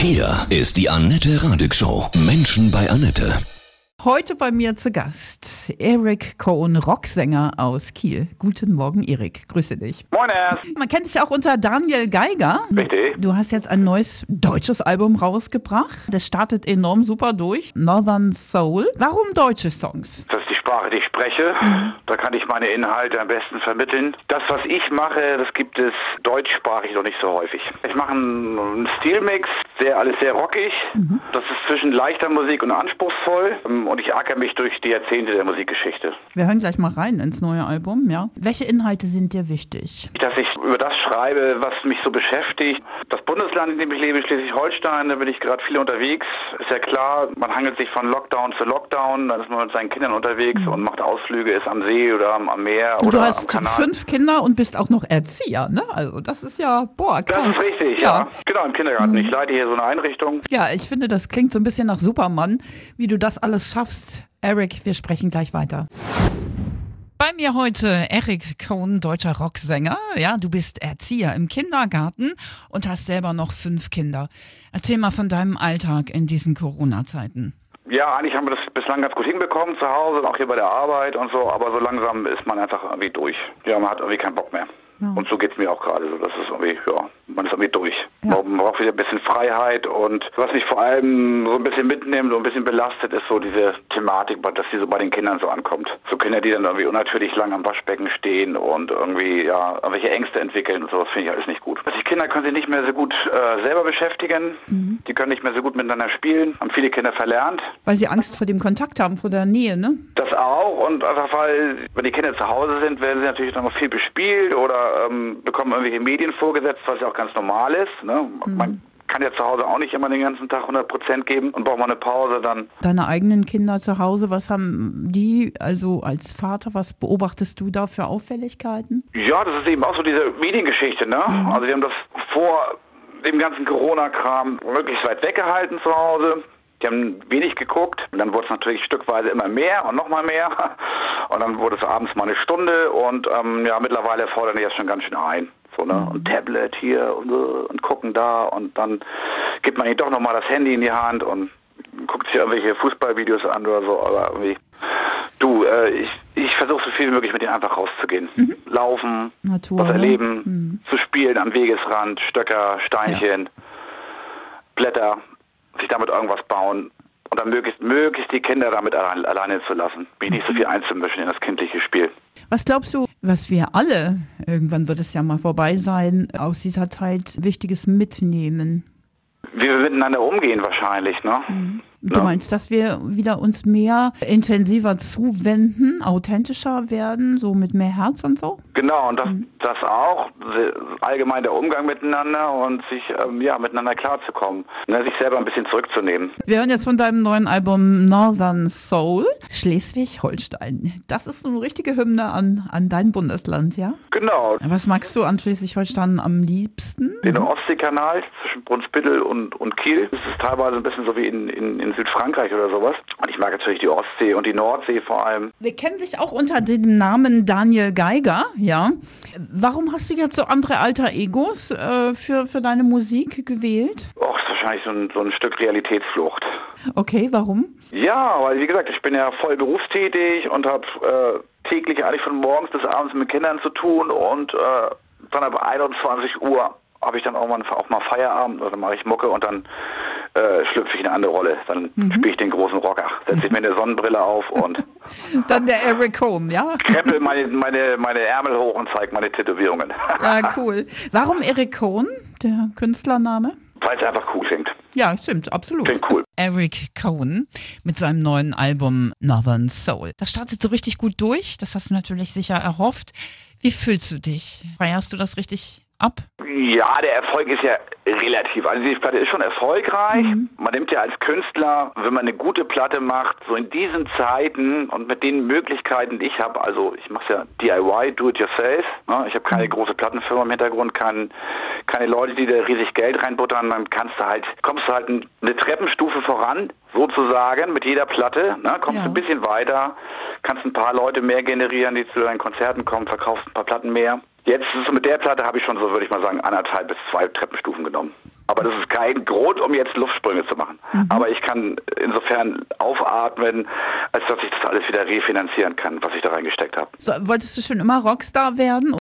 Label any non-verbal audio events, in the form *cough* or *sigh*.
Hier ist die Annette Radig Show. Menschen bei Annette. Heute bei mir zu Gast Eric Cohn, Rocksänger aus Kiel. Guten Morgen, Erik. Grüße dich. Moin. Man kennt dich auch unter Daniel Geiger. Richtig. Du hast jetzt ein neues deutsches Album rausgebracht. Das startet enorm super durch. Northern Soul. Warum deutsche Songs? Das ist die Sprache, die ich spreche. Da kann ich meine Inhalte am besten vermitteln. Das, was ich mache, das gibt es deutschsprachig noch nicht so häufig. Ich mache einen Stilmix, sehr, alles sehr rockig. Das ist zwischen leichter Musik und anspruchsvoll. Und ich acker mich durch die Jahrzehnte der Musikgeschichte. Wir hören gleich mal rein ins neue Album, ja. Welche Inhalte sind dir wichtig? Dass ich über das schreibe, was mich so beschäftigt. Das Bundesland, in dem ich lebe, Schleswig-Holstein, da bin ich gerade viel unterwegs. Ist ja klar, man hangelt sich von Lockdown zu Lockdown, dann ist man mit seinen Kindern unterwegs und macht Ausflüge, ist am See oder am, am Meer Und oder du hast fünf Kinder und bist auch noch Erzieher, ne? Also das ist ja, boah, krass. Das ist richtig, ja. Genau, im Kindergarten. Ich leite hier so eine Einrichtung. Ja, ich finde, das klingt so ein bisschen nach Superman, wie du das alles schaffst. Eric, wir sprechen gleich weiter. Bei mir heute Eric Cohn, deutscher Rocksänger. Ja, du bist Erzieher im Kindergarten und hast selber noch fünf Kinder. Erzähl mal von deinem Alltag in diesen Corona-Zeiten. Ja, eigentlich haben wir das bislang ganz gut hinbekommen zu Hause, auch hier bei der Arbeit und so, aber so langsam ist man einfach irgendwie durch. Ja, man hat irgendwie keinen Bock mehr. Ja. Und so geht's mir auch gerade so. Das ist irgendwie, ja, man ist irgendwie durch. Ja. Man braucht wieder ein bisschen Freiheit und was mich vor allem so ein bisschen mitnimmt, so ein bisschen belastet, ist so diese Thematik, dass die so bei den Kindern so ankommt. So Kinder, die dann irgendwie unnatürlich lang am Waschbecken stehen und irgendwie, ja, irgendwelche Ängste entwickeln und sowas finde ich alles nicht gut. Also die Kinder können sich nicht mehr so gut äh, selber beschäftigen. Die können nicht mehr so gut miteinander spielen. Haben viele Kinder verlernt. Weil sie Angst vor dem Kontakt haben, vor der Nähe, ne? Das auch und einfach weil, wenn die Kinder zu Hause sind, werden sie natürlich dann noch viel bespielt oder ähm, bekommen irgendwelche Medien vorgesetzt, was ja auch ganz normal ist. Ne? Man kann ja zu Hause auch nicht immer den ganzen Tag 100 Prozent geben und braucht mal eine Pause, dann Deine eigenen Kinder zu Hause, was haben die, also als Vater, was beobachtest du da für Auffälligkeiten? Ja, das ist eben auch so diese Mediengeschichte, ne? Also die haben das vor dem ganzen Corona-Kram möglichst weit weggehalten zu Hause. Die haben wenig geguckt. Und dann wurde es natürlich stückweise immer mehr und nochmal mehr. *laughs* Und dann wurde es abends mal eine Stunde und ähm, ja, mittlerweile fordern die das schon ganz schön ein. So, ne? Und Tablet hier und, und gucken da und dann gibt man ihnen doch nochmal das Handy in die Hand und guckt sich irgendwelche Fußballvideos an oder so, aber irgendwie. Du, äh, ich, ich versuche so viel wie möglich mit denen einfach rauszugehen. Laufen, Natur, was ne? erleben, zu spielen am Wegesrand, Stöcker, Steinchen, Blätter, sich damit irgendwas bauen dann möglichst, möglichst die Kinder damit allein, alleine zu lassen, mich nicht so viel einzumischen in das kindliche Spiel. Was glaubst du, was wir alle, irgendwann wird es ja mal vorbei sein, aus dieser Zeit Wichtiges mitnehmen? Wie wir miteinander umgehen wahrscheinlich, ne? Du meinst, dass wir wieder uns mehr intensiver zuwenden, authentischer werden, so mit mehr Herz und so? Genau, und das, das auch, allgemein der Umgang miteinander und sich ähm, ja, miteinander klarzukommen, ne, sich selber ein bisschen zurückzunehmen. Wir hören jetzt von deinem neuen Album Northern Soul, Schleswig-Holstein. Das ist eine richtige Hymne an, an dein Bundesland, ja? Genau, Was magst du an Schleswig-Holstein am liebsten? den Ostseekanal zwischen Brunsbüttel und, und Kiel. Das ist teilweise ein bisschen so wie in, in, in Südfrankreich oder sowas. Und ich mag natürlich die Ostsee und die Nordsee vor allem. Wir kennen dich auch unter dem Namen Daniel Geiger, ja. Warum hast du jetzt so andere alter Egos äh, für, für deine Musik gewählt? Och, ist wahrscheinlich so ein, so ein Stück Realitätsflucht. Okay, warum? Ja, weil wie gesagt, ich bin ja voll berufstätig und habe äh, täglich eigentlich von morgens bis abends mit Kindern zu tun und äh, dann ab 21 Uhr habe ich dann auch mal, auch mal Feierabend oder dann mache ich Mucke und dann äh, schlüpfe ich in eine andere Rolle. Dann spiele ich den großen Rocker, setze ich mir eine Sonnenbrille auf und *laughs* Dann der Eric Home, ja? krempel meine, meine, meine Ärmel hoch und zeige meine Tätowierungen. Ja, *laughs* cool. Warum Eric Cohn, der Künstlername? Weil es einfach cool klingt. Ja, stimmt, absolut. Klingt cool. Eric Cohen mit seinem neuen Album Northern Soul. Das startet so richtig gut durch. Das hast du natürlich sicher erhofft. Wie fühlst du dich? Feierst du das richtig ab? Ja, der Erfolg ist ja relativ. Also die Platte ist schon erfolgreich. Man nimmt ja als Künstler, wenn man eine gute Platte macht, so in diesen Zeiten und mit den Möglichkeiten, die ich habe, also ich mache ja DIY, do it yourself. Ne? Ich habe keine große Plattenfirma im Hintergrund, kein, keine Leute, die da riesig Geld reinbuttern. Dann kannst du halt, kommst du halt eine Treppenstufe voran, sozusagen, mit jeder Platte. Ne? Kommst Ja. du ein bisschen weiter, kannst ein paar Leute mehr generieren, die zu deinen Konzerten kommen, verkaufst ein paar Platten mehr. Jetzt mit der Platte habe ich schon so, würde ich mal sagen, anderthalb bis zwei Treppenstufen genommen. Aber das ist kein Grund, um jetzt Luftsprünge zu machen. Mhm. Aber ich kann insofern aufatmen, als dass ich das alles wieder refinanzieren kann, was ich da reingesteckt habe. So, wolltest du schon immer Rockstar werden?